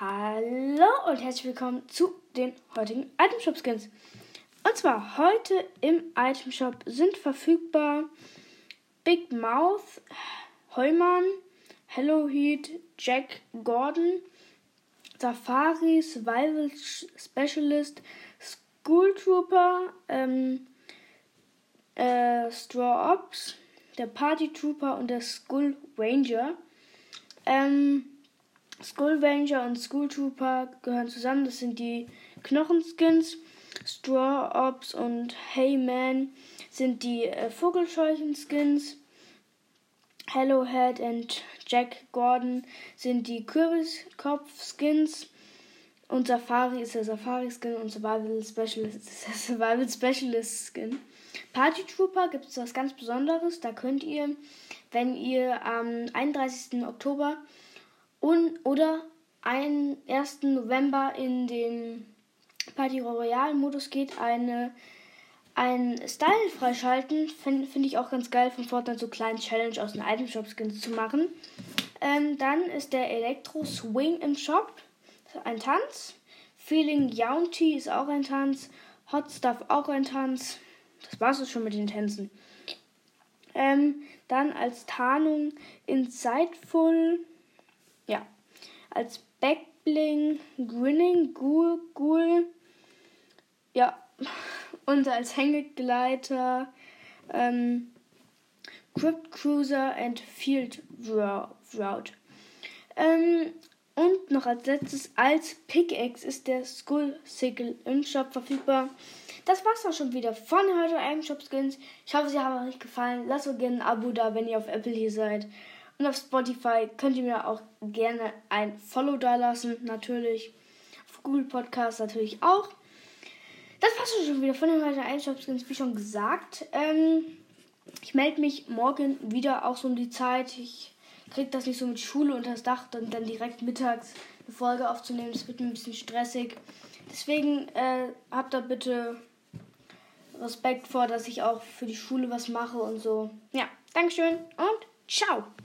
Hallo und herzlich willkommen zu den heutigen Item Shop Skins. Und zwar heute im Item Shop sind verfügbar Big Mouth, Heumann, Hello Heat, Jack Gordon, Safari, Survival Specialist, School Trooper, ähm, äh, Straw Ops, der Party Trooper und der Skull Ranger. Ähm, Skull Ranger und Skull Trooper gehören zusammen. Das sind die Knochenskins. Straw Ops und Hey Man sind die äh, Vogelscheuchen-Skins. Hello Head und Jack Gordon sind die Kürbiskopf-Skins. Und Safari ist der Safari-Skin und Survival Specialist ist der Survival Specialist-Skin. Party Trooper gibt es was ganz Besonderes. Da könnt ihr, wenn ihr am 31. Oktober und, oder einen 1. November in den Party Royale Modus geht, eine ein Style freischalten. Finde find ich auch ganz geil von Fortnite so kleinen Challenge aus den Item Shop Skins zu machen. Ähm, dann ist der Elektro Swing im Shop. Ein Tanz. Feeling Yaunty ist auch ein Tanz. Hot Stuff auch ein Tanz. Das war's es schon mit den Tänzen. Ähm, dann als Tarnung Insightful ja, als Backbling, Grinning, Ghoul, Ghoul, ja, und als Hängegleiter, ähm, Crypt Cruiser and Field Route. Ähm, und noch als letztes, als Pickaxe ist der Skull Sickle im Shop verfügbar. Das war's auch schon wieder von heute einem Shop Skins. Ich hoffe, sie haben euch gefallen. Lasst so gerne ein Abo da, wenn ihr auf Apple hier seid. Und auf Spotify könnt ihr mir auch gerne ein Follow da lassen, natürlich. Auf Google Podcast natürlich auch. Das war's schon wieder von den weiteren Einschaltskins, wie schon gesagt. Ähm, ich melde mich morgen wieder auch so um die Zeit. Ich kriege das nicht so mit Schule unter das Dach und dann direkt mittags eine Folge aufzunehmen. Das wird mir ein bisschen stressig. Deswegen äh, habt da bitte Respekt vor, dass ich auch für die Schule was mache und so. Ja, Dankeschön und ciao.